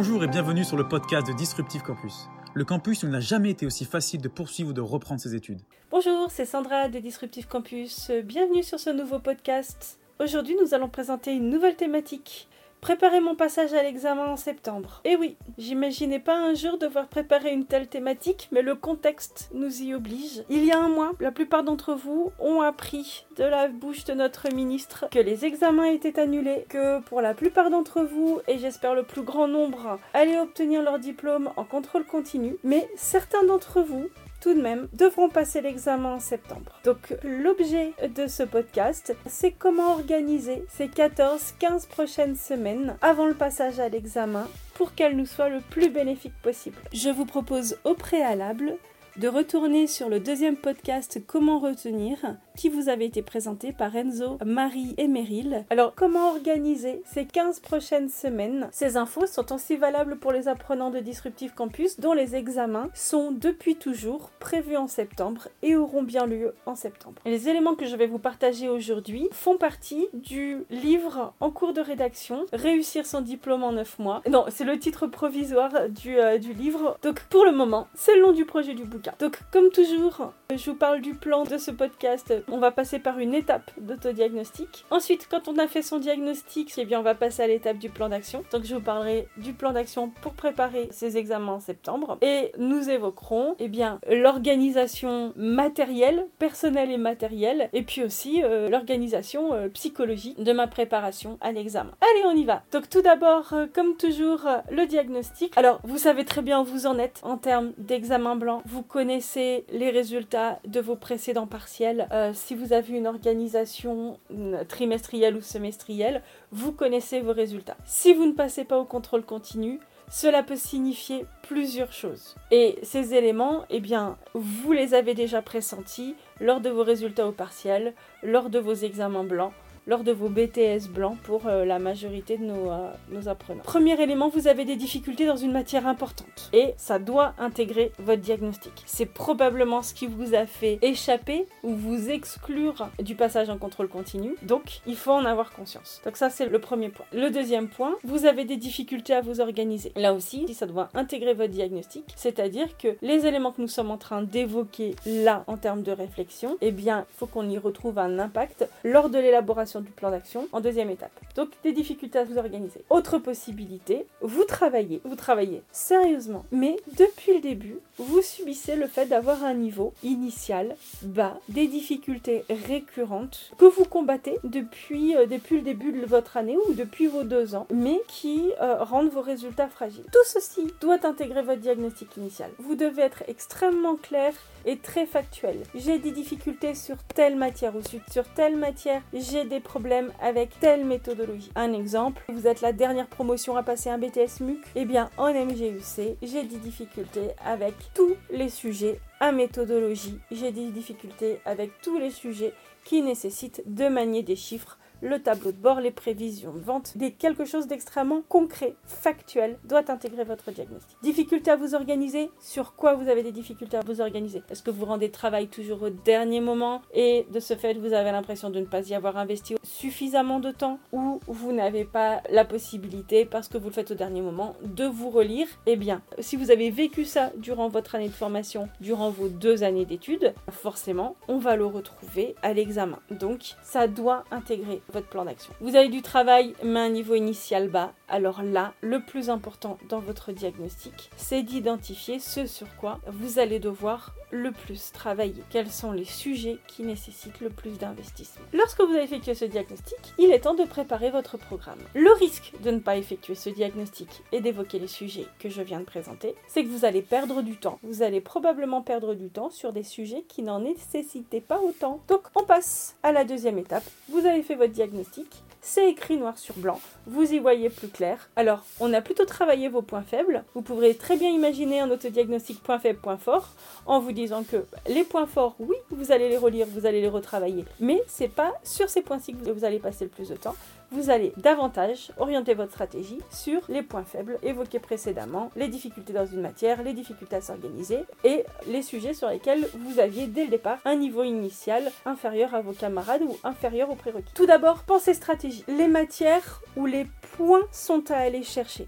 Bonjour et bienvenue sur le podcast de Disruptive Campus. Le campus n'a jamais été aussi facile de poursuivre ou de reprendre ses études. Bonjour, c'est Sandra de Disruptive Campus. Bienvenue sur ce nouveau podcast. Aujourd'hui, nous allons présenter une nouvelle thématique Préparer mon passage à l'examen en septembre. Et eh oui, j'imaginais pas un jour devoir préparer une telle thématique, mais le contexte nous y oblige. Il y a un mois, la plupart d'entre vous ont appris de la bouche de notre ministre que les examens étaient annulés, que pour la plupart d'entre vous, et j'espère le plus grand nombre, allaient obtenir leur diplôme en contrôle continu, mais certains d'entre vous tout de même devront passer l'examen en septembre. Donc l'objet de ce podcast, c'est comment organiser ces 14-15 prochaines semaines avant le passage à l'examen pour qu'elles nous soient le plus bénéfiques possible. Je vous propose au préalable de retourner sur le deuxième podcast Comment retenir qui vous avait été présenté par Enzo, Marie et Meryl. Alors, comment organiser ces 15 prochaines semaines? Ces infos sont aussi valables pour les apprenants de Disruptive Campus dont les examens sont depuis toujours prévus en septembre et auront bien lieu en septembre. les éléments que je vais vous partager aujourd'hui font partie du livre en cours de rédaction Réussir son diplôme en 9 mois. Non, c'est le titre provisoire du, euh, du livre. Donc, pour le moment, c'est le nom du projet du bouquin. Donc, comme toujours, je vous parle du plan de ce podcast. On va passer par une étape d'autodiagnostic. Ensuite, quand on a fait son diagnostic, eh bien, on va passer à l'étape du plan d'action. Donc, je vous parlerai du plan d'action pour préparer ces examens en septembre. Et nous évoquerons, eh bien, l'organisation matérielle, personnelle et matérielle, et puis aussi euh, l'organisation euh, psychologique de ma préparation à l'examen. Allez, on y va. Donc, tout d'abord, euh, comme toujours, le diagnostic. Alors, vous savez très bien où vous en êtes en termes d'examen blanc. Vous connaissez les résultats de vos précédents partiels. Si vous avez une organisation trimestrielle ou semestrielle, vous connaissez vos résultats. Si vous ne passez pas au contrôle continu, cela peut signifier plusieurs choses. Et ces éléments, eh vous les avez déjà pressentis lors de vos résultats au partiel, lors de vos examens blancs, lors de vos BTS blancs pour euh, la majorité de nos, euh, nos, apprenants. Premier élément, vous avez des difficultés dans une matière importante et ça doit intégrer votre diagnostic. C'est probablement ce qui vous a fait échapper ou vous exclure du passage en contrôle continu. Donc, il faut en avoir conscience. Donc ça, c'est le premier point. Le deuxième point, vous avez des difficultés à vous organiser. Là aussi, ça doit intégrer votre diagnostic, c'est-à-dire que les éléments que nous sommes en train d'évoquer là en termes de réflexion, eh bien, il faut qu'on y retrouve un impact lors de l'élaboration du plan d'action en deuxième étape. Donc des difficultés à vous organiser. Autre possibilité, vous travaillez, vous travaillez sérieusement, mais depuis le début, vous subissez le fait d'avoir un niveau initial bas, des difficultés récurrentes que vous combattez depuis, euh, depuis le début de votre année ou depuis vos deux ans, mais qui euh, rendent vos résultats fragiles. Tout ceci doit intégrer votre diagnostic initial. Vous devez être extrêmement clair et très factuel. J'ai des difficultés sur telle matière ou sur telle matière, j'ai des problème avec telle méthodologie. Un exemple, vous êtes la dernière promotion à passer un BTS MUC, eh bien en MGUC, j'ai des difficultés avec tous les sujets à méthodologie. J'ai des difficultés avec tous les sujets qui nécessitent de manier des chiffres le tableau de bord, les prévisions de vente, quelque chose d'extrêmement concret, factuel, doit intégrer votre diagnostic. Difficulté à vous organiser Sur quoi vous avez des difficultés à vous organiser? Est-ce que vous rendez travail toujours au dernier moment? Et de ce fait vous avez l'impression de ne pas y avoir investi suffisamment de temps ou vous n'avez pas la possibilité parce que vous le faites au dernier moment de vous relire? Eh bien, si vous avez vécu ça durant votre année de formation, durant vos deux années d'études, forcément, on va le retrouver à l'examen. Donc, ça doit intégrer votre plan d'action. Vous avez du travail, mais un niveau initial bas. Alors là, le plus important dans votre diagnostic, c'est d'identifier ce sur quoi vous allez devoir le plus travailler. Quels sont les sujets qui nécessitent le plus d'investissement. Lorsque vous avez effectué ce diagnostic, il est temps de préparer votre programme. Le risque de ne pas effectuer ce diagnostic et d'évoquer les sujets que je viens de présenter, c'est que vous allez perdre du temps. Vous allez probablement perdre du temps sur des sujets qui n'en nécessitaient pas autant. Donc on passe à la deuxième étape. Vous avez fait votre diagnostic c'est écrit noir sur blanc, vous y voyez plus clair. Alors, on a plutôt travaillé vos points faibles. Vous pourrez très bien imaginer un autodiagnostic point faible, point fort, en vous disant que les points forts, oui, vous allez les relire, vous allez les retravailler, mais c'est pas sur ces points-ci que vous allez passer le plus de temps vous allez davantage orienter votre stratégie sur les points faibles évoqués précédemment, les difficultés dans une matière, les difficultés à s'organiser et les sujets sur lesquels vous aviez dès le départ un niveau initial inférieur à vos camarades ou inférieur aux prérequis. Tout d'abord, pensez stratégie. Les matières où les points sont à aller chercher.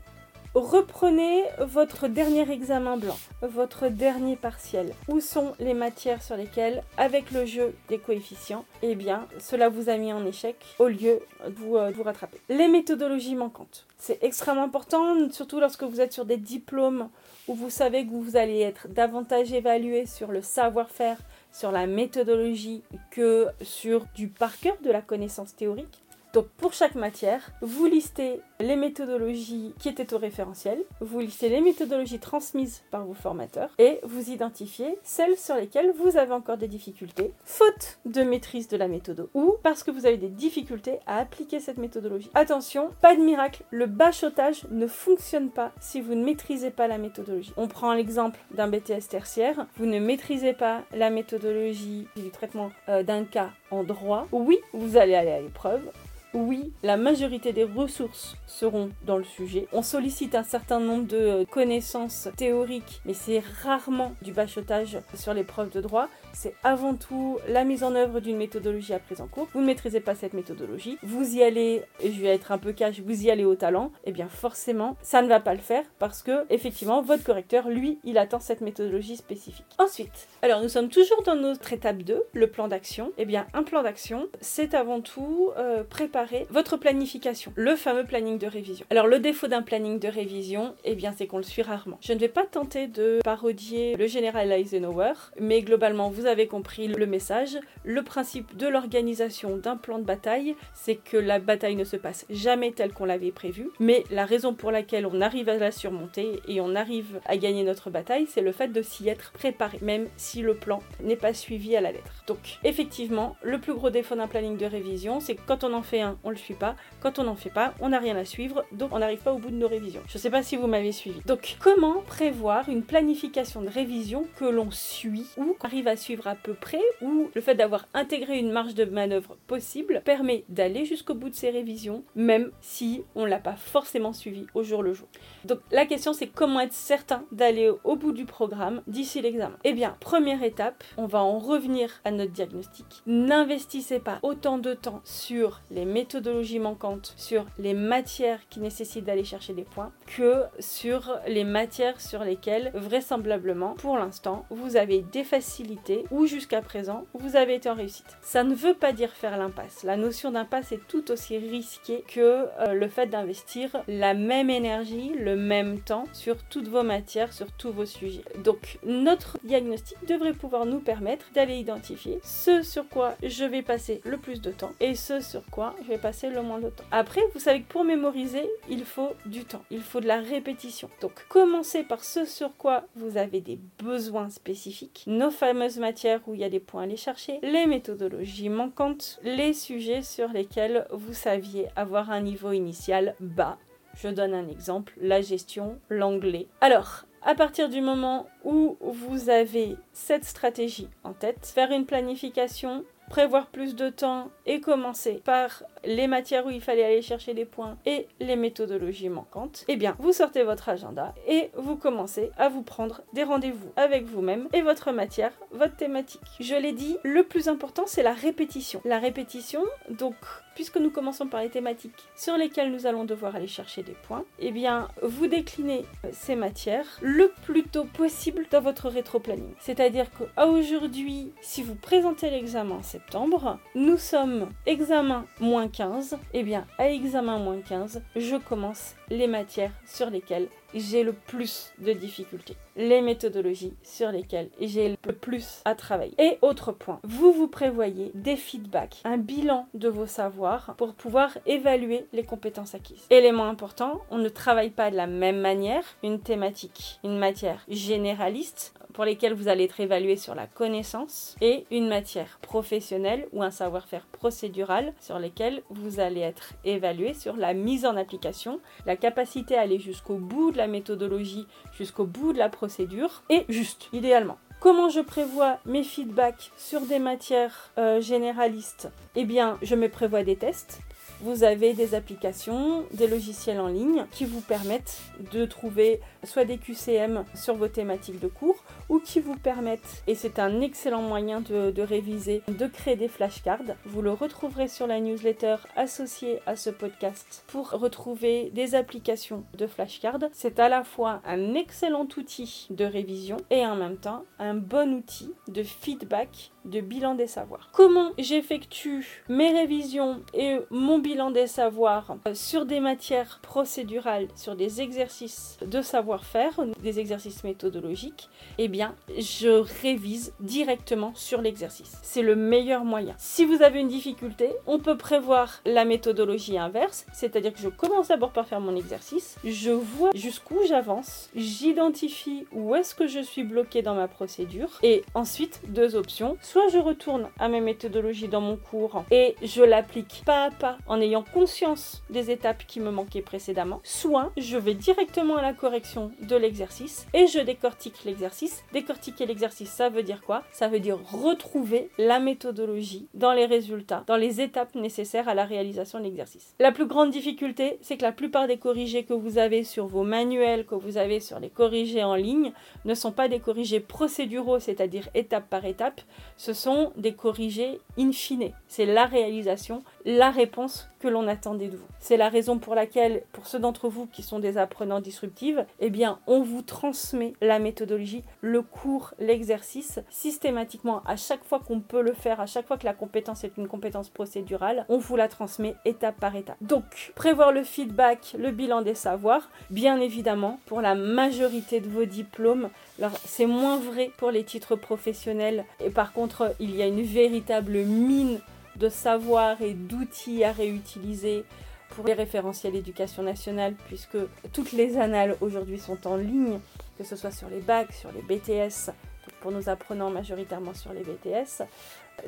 Reprenez votre dernier examen blanc, votre dernier partiel. Où sont les matières sur lesquelles, avec le jeu des coefficients, eh bien, cela vous a mis en échec au lieu de vous, euh, vous rattraper? Les méthodologies manquantes. C'est extrêmement important, surtout lorsque vous êtes sur des diplômes où vous savez que vous allez être davantage évalué sur le savoir-faire, sur la méthodologie que sur du par cœur de la connaissance théorique. Donc pour chaque matière, vous listez les méthodologies qui étaient au référentiel, vous listez les méthodologies transmises par vos formateurs et vous identifiez celles sur lesquelles vous avez encore des difficultés, faute de maîtrise de la méthode ou parce que vous avez des difficultés à appliquer cette méthodologie. Attention, pas de miracle, le bachotage ne fonctionne pas si vous ne maîtrisez pas la méthodologie. On prend l'exemple d'un BTS tertiaire, vous ne maîtrisez pas la méthodologie du traitement euh, d'un cas en droit, oui, vous allez aller à l'épreuve, oui, la majorité des ressources seront dans le sujet. On sollicite un certain nombre de connaissances théoriques, mais c'est rarement du bachotage sur l'épreuve de droit c'est avant tout la mise en œuvre d'une méthodologie à prise en cours. Vous ne maîtrisez pas cette méthodologie, vous y allez, et je vais être un peu cash, vous y allez au talent, et eh bien forcément, ça ne va pas le faire parce que effectivement, votre correcteur, lui, il attend cette méthodologie spécifique. Ensuite, alors nous sommes toujours dans notre étape 2, le plan d'action. Et eh bien, un plan d'action, c'est avant tout euh, préparer votre planification, le fameux planning de révision. Alors le défaut d'un planning de révision, et eh bien, c'est qu'on le suit rarement. Je ne vais pas tenter de parodier le général Eisenhower, mais globalement, vous vous avez compris le message. Le principe de l'organisation d'un plan de bataille, c'est que la bataille ne se passe jamais telle qu'on l'avait prévu, mais la raison pour laquelle on arrive à la surmonter et on arrive à gagner notre bataille, c'est le fait de s'y être préparé, même si le plan n'est pas suivi à la lettre. Donc, effectivement, le plus gros défaut d'un planning de révision, c'est que quand on en fait un, on le suit pas. Quand on n'en fait pas, on n'a rien à suivre, donc on n'arrive pas au bout de nos révisions. Je sais pas si vous m'avez suivi. Donc, comment prévoir une planification de révision que l'on suit ou arrive à suivre à peu près, ou le fait d'avoir intégré une marge de manœuvre possible permet d'aller jusqu'au bout de ses révisions, même si on l'a pas forcément suivi au jour le jour. Donc la question c'est comment être certain d'aller au bout du programme d'ici l'examen? Eh bien, première étape, on va en revenir à notre diagnostic. N'investissez pas autant de temps sur les méthodologies manquantes, sur les matières qui nécessitent d'aller chercher des points, que sur les matières sur lesquelles vraisemblablement, pour l'instant, vous avez des facilités ou jusqu'à présent, vous avez été en réussite. Ça ne veut pas dire faire l'impasse. La notion d'impasse est tout aussi risquée que euh, le fait d'investir la même énergie, le même temps sur toutes vos matières, sur tous vos sujets. Donc notre diagnostic devrait pouvoir nous permettre d'aller identifier ce sur quoi je vais passer le plus de temps et ce sur quoi je vais passer le moins de temps. Après, vous savez que pour mémoriser, il faut du temps, il faut de la répétition. Donc commencez par ce sur quoi vous avez des besoins spécifiques, nos fameuses matières où il y a des points à aller chercher, les méthodologies manquantes, les sujets sur lesquels vous saviez avoir un niveau initial bas. Je donne un exemple, la gestion, l'anglais. Alors, à partir du moment où vous avez cette stratégie en tête, faire une planification, prévoir plus de temps et commencer par les matières où il fallait aller chercher des points et les méthodologies manquantes, eh bien, vous sortez votre agenda et vous commencez à vous prendre des rendez-vous avec vous-même et votre matière, votre thématique. Je l'ai dit, le plus important, c'est la répétition. La répétition, donc, puisque nous commençons par les thématiques sur lesquelles nous allons devoir aller chercher des points, eh bien, vous déclinez ces matières le plus tôt possible dans votre rétro-planning. C'est-à-dire qu'à aujourd'hui, si vous présentez l'examen en septembre, nous sommes examen moins 15, et bien à examen moins 15, je commence les matières sur lesquelles j'ai le plus de difficultés, les méthodologies sur lesquelles j'ai le plus à travailler. Et autre point, vous vous prévoyez des feedbacks, un bilan de vos savoirs pour pouvoir évaluer les compétences acquises. Élément important, on ne travaille pas de la même manière une thématique, une matière généraliste pour lesquelles vous allez être évalué sur la connaissance et une matière professionnelle ou un savoir-faire procédural sur lesquels vous allez être évalué sur la mise en application, la capacité à aller jusqu'au bout de la méthodologie, jusqu'au bout de la procédure et juste, idéalement. Comment je prévois mes feedbacks sur des matières euh, généralistes? Eh bien, je me prévois des tests vous avez des applications, des logiciels en ligne qui vous permettent de trouver soit des QCM sur vos thématiques de cours ou qui vous permettent, et c'est un excellent moyen de, réviser, de créer des flashcards. Vous le retrouverez sur la newsletter associée à ce podcast pour retrouver des applications de flashcards. C'est à la fois un excellent outil de révision et en même temps un bon outil de feedback de bilan des savoirs. Comment j'effectue mes révisions et mon bilan des savoirs sur des matières procédurales, sur des exercices de savoir-faire, des exercices méthodologiques Eh bien, je révise directement sur l'exercice. C'est le meilleur moyen. Si vous avez une difficulté, on peut prévoir la méthodologie inverse, c'est-à-dire que je commence d'abord par faire mon exercice, je vois jusqu'où j'avance, j'identifie où est-ce que je suis bloqué dans ma procédure et ensuite deux options soit je retourne à mes méthodologies dans mon cours et je l'applique pas à pas en ayant conscience des étapes qui me manquaient précédemment, soit je vais directement à la correction de l'exercice et je décortique l'exercice. Décortiquer l'exercice, ça veut dire quoi? Ça veut dire retrouver la méthodologie dans les résultats, dans les étapes nécessaires à la réalisation de l'exercice. La plus grande difficulté, c'est que la plupart des corrigés que vous avez sur vos manuels, que vous avez sur les corrigés en ligne, ne sont pas des corrigés procéduraux, c'est-à-dire étape par étape, ce sont des corrigés in fine. C'est la réalisation, la réponse que l'on attendait de vous. C'est la raison pour laquelle, pour ceux d'entre vous qui sont des apprenants disruptifs, eh bien, on vous transmet la méthodologie, le cours, l'exercice, systématiquement, à chaque fois qu'on peut le faire, à chaque fois que la compétence est une compétence procédurale, on vous la transmet étape par étape. Donc, prévoir le feedback, le bilan des savoirs, bien évidemment, pour la majorité de vos diplômes, alors, c'est moins vrai pour les titres professionnels. Et par contre, il y a une véritable mine de savoir et d'outils à réutiliser pour les référentiels d'éducation nationale, puisque toutes les annales aujourd'hui sont en ligne, que ce soit sur les bacs, sur les BTS, pour nos apprenants majoritairement sur les BTS.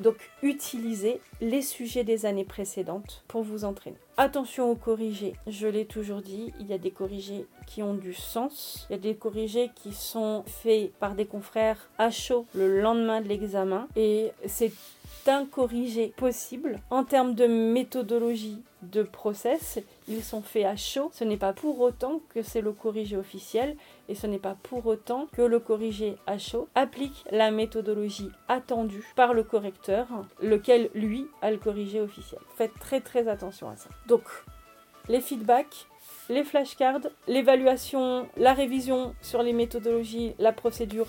Donc utilisez les sujets des années précédentes pour vous entraîner. Attention aux corrigés, je l'ai toujours dit, il y a des corrigés qui ont du sens, il y a des corrigés qui sont faits par des confrères à chaud le lendemain de l'examen et c'est un corrigé possible. En termes de méthodologie de process, ils sont faits à chaud. Ce n'est pas pour autant que c'est le corrigé officiel et ce n'est pas pour autant que le corrigé à chaud applique la méthodologie attendue par le correcteur, lequel lui a le corrigé officiel. Faites très très attention à ça. Donc, les feedbacks, les flashcards, l'évaluation, la révision sur les méthodologies, la procédure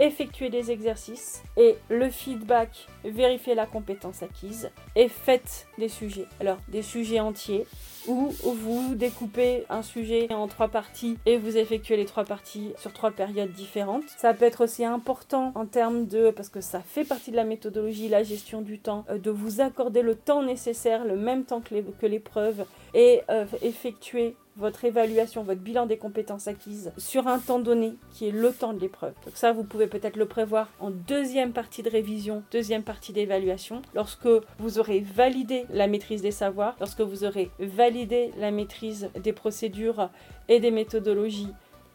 effectuez des exercices et le feedback, vérifiez la compétence acquise et faites des sujets. Alors, des sujets entiers où vous découpez un sujet en trois parties et vous effectuez les trois parties sur trois périodes différentes. Ça peut être aussi important en termes de, parce que ça fait partie de la méthodologie, la gestion du temps, euh, de vous accorder le temps nécessaire, le même temps que l'épreuve et euh, effectuer votre évaluation, votre bilan des compétences acquises sur un temps donné qui est le temps de l'épreuve. Donc ça, vous pouvez peut-être le prévoir en deuxième partie de révision, deuxième partie d'évaluation, lorsque vous aurez validé la maîtrise des savoirs, lorsque vous aurez validé la maîtrise des procédures et des méthodologies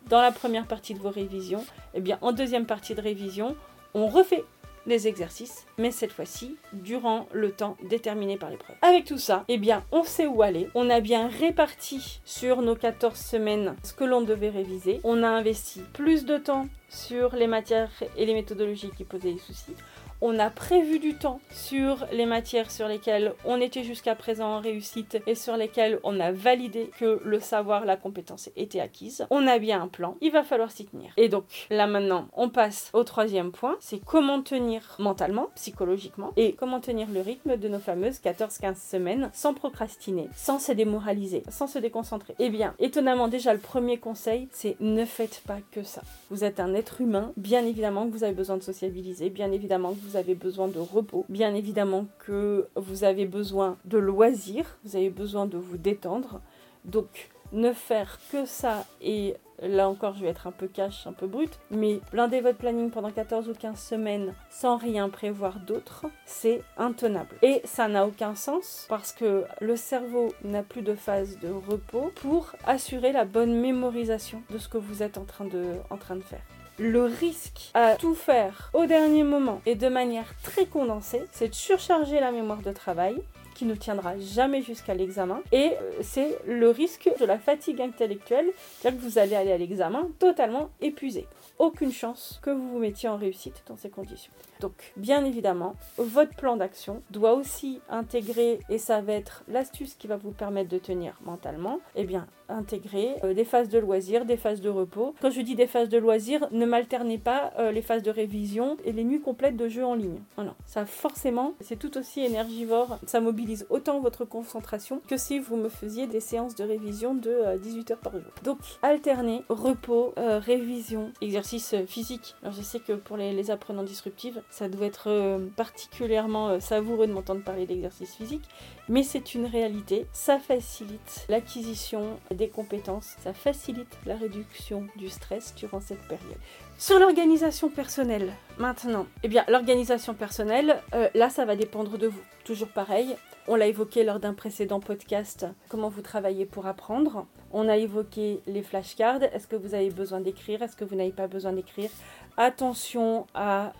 dans la première partie de vos révisions, eh bien en deuxième partie de révision, on refait les exercices, mais cette fois-ci durant le temps déterminé par l'épreuve. Avec tout ça, eh bien, on sait où aller. On a bien réparti sur nos 14 semaines ce que l'on devait réviser. On a investi plus de temps sur les matières et les méthodologies qui posaient des soucis. On a prévu du temps sur les matières sur lesquelles on était jusqu'à présent en réussite et sur lesquelles on a validé que le savoir, la compétence était acquise. On a bien un plan, il va falloir s'y tenir. Et donc là maintenant, on passe au troisième point, c'est comment tenir mentalement, psychologiquement et comment tenir le rythme de nos fameuses 14-15 semaines sans procrastiner, sans se démoraliser, sans se déconcentrer. Eh bien, étonnamment déjà le premier conseil, c'est ne faites pas que ça. Vous êtes un être humain, bien évidemment que vous avez besoin de sociabiliser, bien évidemment que vous avez besoin de repos, bien évidemment que vous avez besoin de loisirs, vous avez besoin de vous détendre. Donc ne faire que ça et là encore je vais être un peu cash, un peu brut, mais blinder votre planning pendant 14 ou 15 semaines sans rien prévoir d'autre, c'est intenable. Et ça n'a aucun sens parce que le cerveau n'a plus de phase de repos pour assurer la bonne mémorisation de ce que vous êtes en train de faire le risque à tout faire au dernier moment et de manière très condensée, c'est de surcharger la mémoire de travail qui ne tiendra jamais jusqu'à l'examen. Et euh, c'est le risque de la fatigue intellectuelle, c'est-à-dire que vous allez aller à l'examen totalement épuisé. Aucune chance que vous vous mettiez en réussite dans ces conditions. Donc, bien évidemment, votre plan d'action doit aussi intégrer, et ça va être l'astuce qui va vous permettre de tenir mentalement, eh bien, intégrer euh, des phases de loisirs, des phases de repos. Quand je dis des phases de loisirs, ne m'alternez pas euh, les phases de révision et les nuits complètes de jeux en ligne. Voilà. Ça, forcément, c'est tout aussi énergivore. Ça mobilise autant votre concentration que si vous me faisiez des séances de révision de 18 euh, heures par jour. Donc, alterner repos, révision, exercice physique. Alors, je sais que pour les, les apprenants disruptifs, ça doit être particulièrement savoureux de m'entendre parler d'exercice physique, mais c'est une réalité. Ça facilite l'acquisition des compétences, ça facilite la réduction du stress durant cette période. Sur l'organisation personnelle, maintenant, eh bien, l'organisation personnelle, euh, là, ça va dépendre de vous. Toujours pareil, on l'a évoqué lors d'un précédent podcast, comment vous travaillez pour apprendre. On a évoqué les flashcards. Est-ce que vous avez besoin d'écrire Est-ce que vous n'avez pas besoin d'écrire Attention à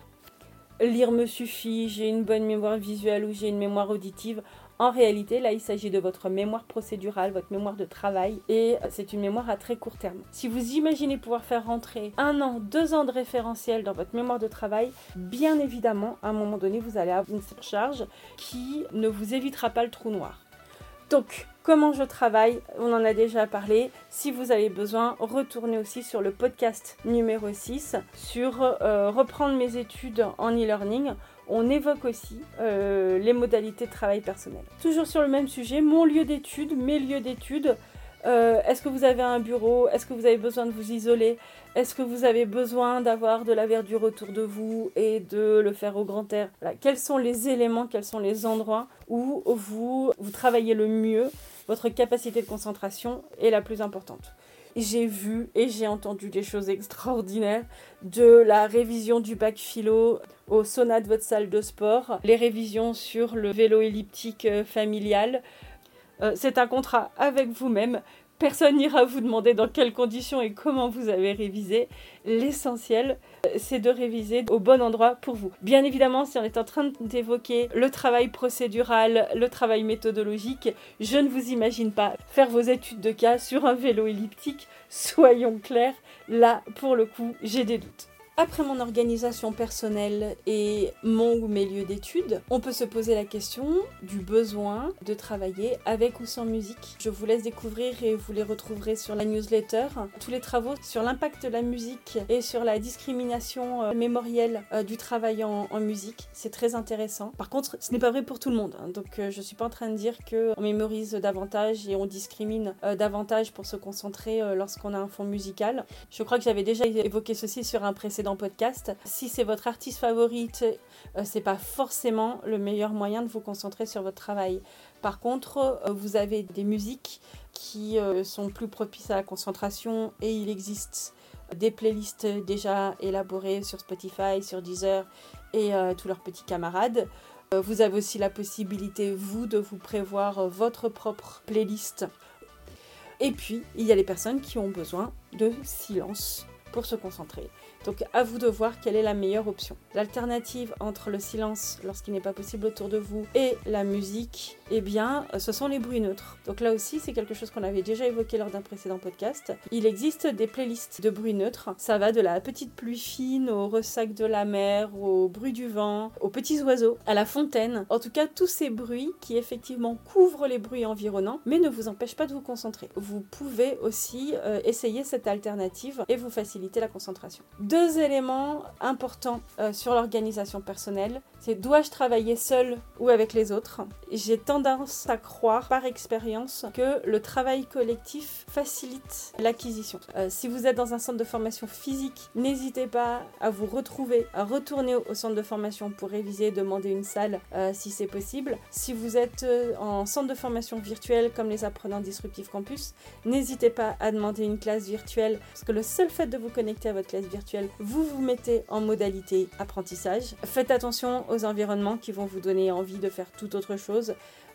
lire me suffit, j'ai une bonne mémoire visuelle ou j'ai une mémoire auditive. En réalité, là, il s'agit de votre mémoire procédurale, votre mémoire de travail, et c'est une mémoire à très court terme. Si vous imaginez pouvoir faire rentrer un an, deux ans de référentiel dans votre mémoire de travail, bien évidemment, à un moment donné, vous allez avoir une surcharge qui ne vous évitera pas le trou noir. Donc, comment je travaille, on en a déjà parlé. Si vous avez besoin, retournez aussi sur le podcast numéro 6 sur euh, reprendre mes études en e-learning on évoque aussi euh, les modalités de travail personnel. Toujours sur le même sujet, mon lieu d'étude, mes lieux d'étude. Euh, est-ce que vous avez un bureau? Est-ce que vous avez besoin de vous isoler? Est-ce que vous avez besoin d'avoir de la verdure autour de vous et de le faire au grand air? Quels sont les éléments, quels sont les endroits où vous travaillez le mieux? Votre capacité de concentration est la plus importante j'ai vu et j'ai entendu des choses extraordinaires de la révision du bac philo au sauna de votre salle de sport, les révisions sur le vélo elliptique euh, familial. Euh, c'est un contrat avec vous-même. Personne n'ira vous demander dans quelles conditions et comment vous avez révisé. L'essentiel, euh, c'est de réviser au bon endroit pour vous. Bien évidemment, si on est en train d'évoquer le travail procédural, le travail méthodologique, je ne vous imagine pas faire vos études de cas sur un vélo elliptique. Soyons clairs, là, pour le coup, j'ai des doutes. Après mon organisation personnelle et mon ou mes lieux d'études, on peut se poser la question du besoin de travailler avec ou sans musique. Je vous laisse découvrir et vous les retrouverez sur la newsletter. Tous les travaux sur l'impact de la musique et sur la discrimination euh, mémorielle euh, du travail en, musique, c'est très intéressant. Par contre, ce n'est pas vrai pour tout le monde. Hein. donc euh, je suis pas en train de dire qu'on mémorise davantage et on discrimine davantage pour se concentrer lorsqu'on a un fond musical. Je crois que j'avais déjà évoqué ceci sur un précédent podcast. Si c'est votre artiste favorite, euh, c'est pas forcément le meilleur moyen de vous concentrer sur votre travail. Par contre, euh, vous avez des musiques qui euh, sont plus propices à la concentration et il existe des playlists déjà élaborées sur Spotify, sur Deezer et tous leurs petits camarades. Vous avez aussi la possibilité, vous, de vous prévoir votre propre playlist. Et puis, il y a les personnes qui ont besoin de silence pour se concentrer. Donc à vous de voir quelle est la meilleure option. L'alternative entre le silence lorsqu'il n'est pas possible autour de vous et la musique, eh bien, ce sont les bruits neutres. Donc là aussi, c'est quelque chose qu'on avait déjà évoqué lors d'un précédent podcast. Il existe des playlists de bruits neutres. Ça va de la petite pluie fine au ressac de la mer, au bruit du vent, aux petits oiseaux, à la fontaine. En tout cas, tous ces bruits qui effectivement couvrent les bruits environnants, mais ne vous empêchent pas de vous concentrer. Vous pouvez aussi euh, essayer cette alternative et vous faciliter la concentration deux éléments importants euh, sur l'organisation personnelle. C'est dois-je travailler seul ou avec les autres? J'ai tendance à croire par expérience que le travail collectif facilite l'acquisition. Euh, si vous êtes dans un centre de formation physique, n'hésitez pas à vous retrouver, à retourner au centre de formation pour réviser, demander une salle euh, si c'est possible. Si vous êtes en centre de formation virtuel comme les apprenants disruptifs campus, n'hésitez pas à demander une classe virtuelle parce que le seul fait de vous connecter à votre classe virtuelle vous vous mettez en modalité apprentissage. Faites attention aux environnements qui vont vous donner envie de faire tout autre chose.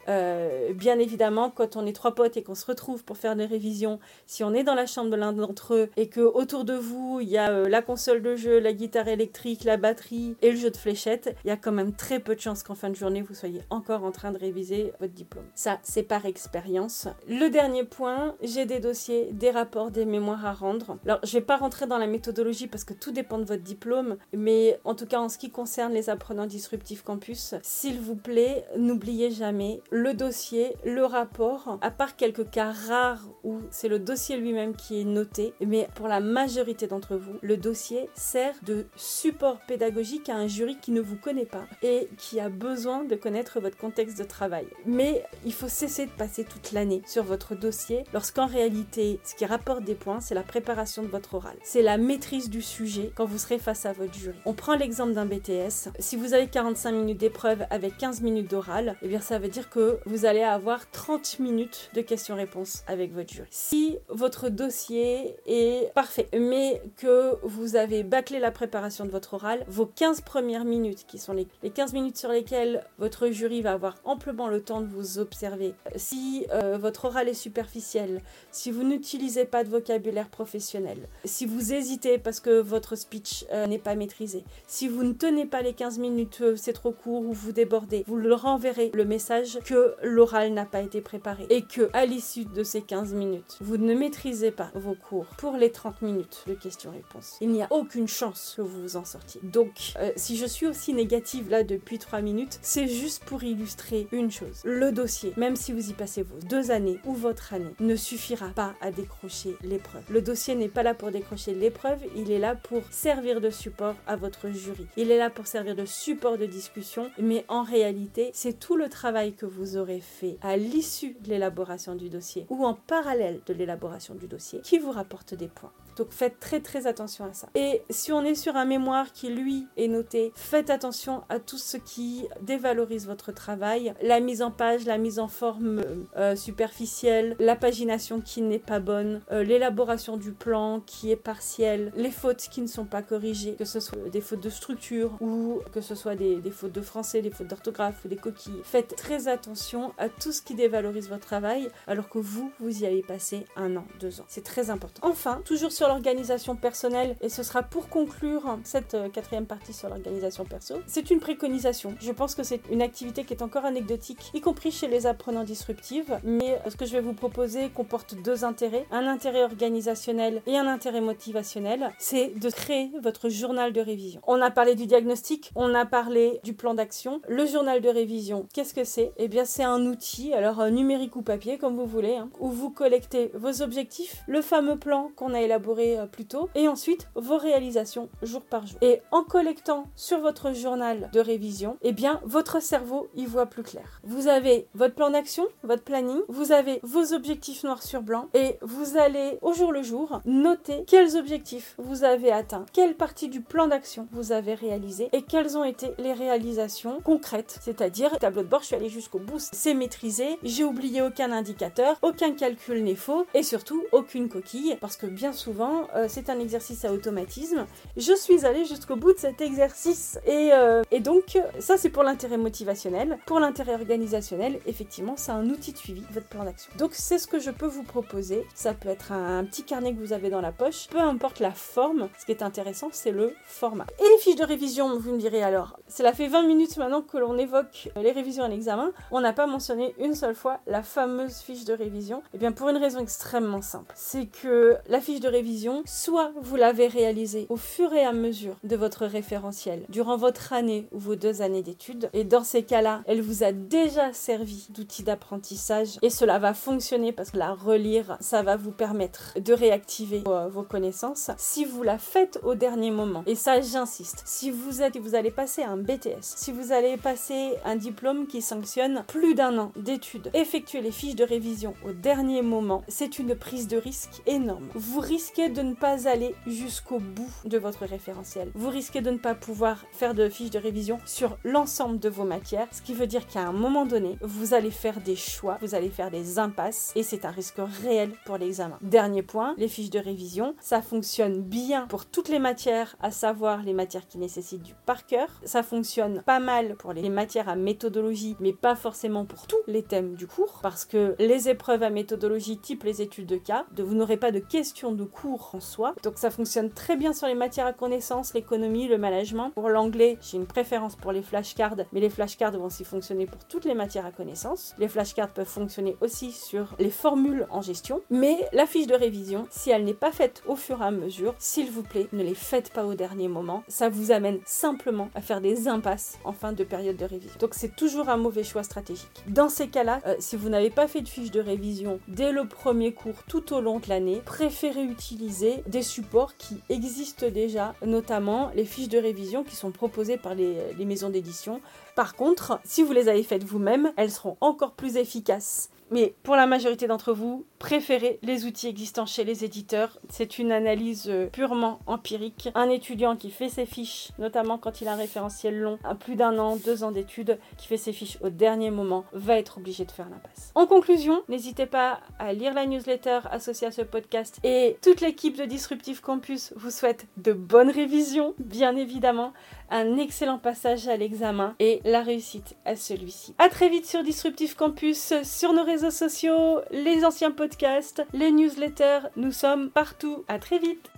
Euh, bien évidemment, quand on est trois potes et qu'on se retrouve pour faire des révisions, si on est dans la chambre de l'un d'entre eux et que autour de vous il y a euh, la console de jeu, la guitare électrique, la batterie et le jeu de fléchettes, il y a quand même très peu de chances qu'en fin de journée vous soyez encore en train de réviser votre diplôme. Ça, c'est par expérience. Le dernier point, j'ai des dossiers, des rapports, des mémoires à rendre. Alors, je vais pas rentrer dans la méthodologie parce que tout dépend de votre diplôme, mais en tout cas en ce qui concerne les apprenants disruptifs campus, s'il vous plaît, n'oubliez jamais le dossier, le rapport, à part quelques cas rares où c'est le dossier lui-même qui est noté, mais pour la majorité d'entre vous, le dossier sert de support pédagogique à un jury qui ne vous connaît pas et qui a besoin de connaître votre contexte de travail. Mais il faut cesser de passer toute l'année sur votre dossier lorsqu'en réalité, ce qui rapporte des points, c'est la préparation de votre oral. C'est la maîtrise du sujet quand vous serez face à votre jury. On prend l'exemple d'un BTS. Si vous avez 45 minutes d'épreuve avec 15 minutes d'oral, eh bien ça veut dire que vous allez avoir 30 minutes de questions-réponses avec votre jury. Si votre dossier est parfait, mais que vous avez bâclé la préparation de votre oral, vos 15 premières minutes, qui sont les, les 15 minutes sur lesquelles votre jury va avoir amplement le temps de vous observer, si euh, votre oral est superficiel, si vous n'utilisez pas de vocabulaire professionnel, si vous hésitez parce que votre speech euh, n'est pas maîtrisé, si vous ne tenez pas les 15 minutes, euh, c'est trop court ou vous débordez, vous leur enverrez le message que l'oral n'a pas été préparé et que à l'issue de ces 15 minutes, vous ne maîtrisez pas vos cours pour les 30 minutes de questions-réponses. Il n'y a aucune chance que vous vous en sortiez. Donc, euh, si je suis aussi négative là depuis 3 minutes, c'est juste pour illustrer une chose. Le dossier, même si vous y passez vos deux années ou votre année, ne suffira pas à décrocher l'épreuve. Le dossier n'est pas là pour décrocher l'épreuve, il est là pour servir de support à votre jury. Il est là pour servir de support de discussion, mais en réalité, c'est tout le travail que vous aurez fait à l'issue de l'élaboration du dossier ou en parallèle de l'élaboration du dossier qui vous rapporte des points. Donc faites très très attention à ça. Et si on est sur un mémoire qui lui est noté, faites attention à tout ce qui dévalorise votre travail, la mise en page, la mise en forme euh, superficielle, la pagination qui n'est pas bonne, euh, l'élaboration du plan qui est partielle, les fautes qui ne sont pas corrigées, que ce soit des fautes de structure ou que ce soit des fautes de français, des fautes d'orthographe ou des coquilles. Faites très attention à tout ce qui dévalorise votre travail alors que vous, vous y avez passé un an, deux ans. C'est très important. Enfin, toujours sur l'organisation personnelle, et ce sera pour conclure cette euh, quatrième partie sur l'organisation perso, c'est une préconisation. Je pense que c'est une activité qui est encore anecdotique, y compris chez les apprenants disruptifs, mais ce que je vais vous proposer comporte deux intérêts, un intérêt organisationnel et un intérêt motivationnel, c'est de créer votre journal de révision. On a parlé du diagnostic, on a parlé du plan d'action. Le journal de révision, qu'est-ce que c'est? Eh c'est un outil, alors euh, numérique ou papier comme vous voulez, hein, où vous collectez vos objectifs, le fameux plan qu'on a élaboré euh, plus tôt, et ensuite vos réalisations jour par jour. Et en collectant sur votre journal de révision, eh bien votre cerveau y voit plus clair. Vous avez votre plan d'action, votre planning, vous avez vos objectifs noirs sur blanc, et vous allez au jour le jour noter quels objectifs vous avez atteints, quelle partie du plan d'action vous avez réalisé et quelles ont été les réalisations concrètes, c'est-à-dire tableau de bord, je suis allé jusqu'au c'est maîtrisé, j'ai oublié aucun indicateur, aucun calcul n'est faux et surtout aucune coquille parce que bien souvent euh, c'est un exercice à automatisme. Je suis allé jusqu'au bout de cet exercice et, euh, et donc ça c'est pour l'intérêt motivationnel. Pour l'intérêt organisationnel, effectivement, c'est un outil de suivi, votre plan d'action. Donc c'est ce que je peux vous proposer. Ça peut être un, petit carnet que vous avez dans la poche, peu importe la forme. Ce qui est intéressant, c'est le format. Et les fiches de révision, vous me direz alors, cela fait 20 minutes maintenant que l'on évoque les révisions à l'examen. On n'a pas mentionné une seule fois la fameuse fiche de révision. Et bien pour une raison extrêmement simple, c'est que la fiche de révision, soit vous l'avez réalisée au fur et à mesure de votre référentiel durant votre année ou vos deux années d'études, et dans ces cas-là, elle vous a déjà servi d'outil d'apprentissage et cela va fonctionner parce que la relire, ça va vous permettre de réactiver vos, vos connaissances. Si vous la faites au dernier moment, et ça j'insiste, si vous êtes, vous allez passer un BTS, si vous allez passer un diplôme qui sanctionne plus d'un an d'études, effectuer les fiches de révision au dernier moment, c'est une prise de risque énorme. Vous risquez de ne pas aller jusqu'au bout de votre référentiel. Vous risquez de ne pas pouvoir faire de fiches de révision sur l'ensemble de vos matières, ce qui veut dire qu'à un moment donné, vous allez faire des choix, vous allez faire des impasses, et c'est un risque réel pour l'examen. Dernier point, les fiches de révision, ça fonctionne bien pour toutes les matières, à savoir les matières qui nécessitent du par cœur. Ça fonctionne pas mal pour les matières à méthodologie, mais pas forcément pour tous les thèmes du cours, parce que les épreuves à méthodologie type les études de cas, vous n'aurez pas de questions de cours en soi. Donc ça fonctionne très bien sur les matières à connaissance, l'économie, le management. Pour l'anglais, j'ai une préférence pour les flashcards, mais les flashcards vont aussi fonctionner pour toutes les matières à connaissance. Les flashcards peuvent fonctionner aussi sur les formules en gestion, mais la fiche de révision, si elle n'est pas faite au fur et à mesure, s'il vous plaît, ne les faites pas au dernier moment. Ça vous amène simplement à faire des impasses en fin de période de révision. Donc c'est toujours un mauvais choix stratégique. Dans ces cas-là, euh, si vous n'avez pas fait de fiche de révision dès le premier cours tout au long de l'année, préférez utiliser des supports qui existent déjà, notamment les fiches de révision qui sont proposées par les, les maisons d'édition. Par contre, si vous les avez faites vous-même, elles seront encore plus efficaces mais pour la majorité d'entre vous, préférez les outils existants chez les éditeurs. C'est une analyse euh, purement empirique. Un étudiant qui fait ses fiches, notamment quand il a un référentiel long, à plus d'un an, deux ans d'études, qui fait ses fiches au dernier moment, va être obligé de faire l'impasse. En conclusion, n'hésitez pas à lire la newsletter associée à ce podcast et toute l'équipe de Disruptive Campus vous souhaite de bonnes révisions, bien évidemment, un excellent passage à l'examen et la réussite à celui-ci. A très vite sur Disruptive Campus, sur nos réseaux sociaux, les anciens podcasts, les newsletters. Nous sommes partout. À très vite.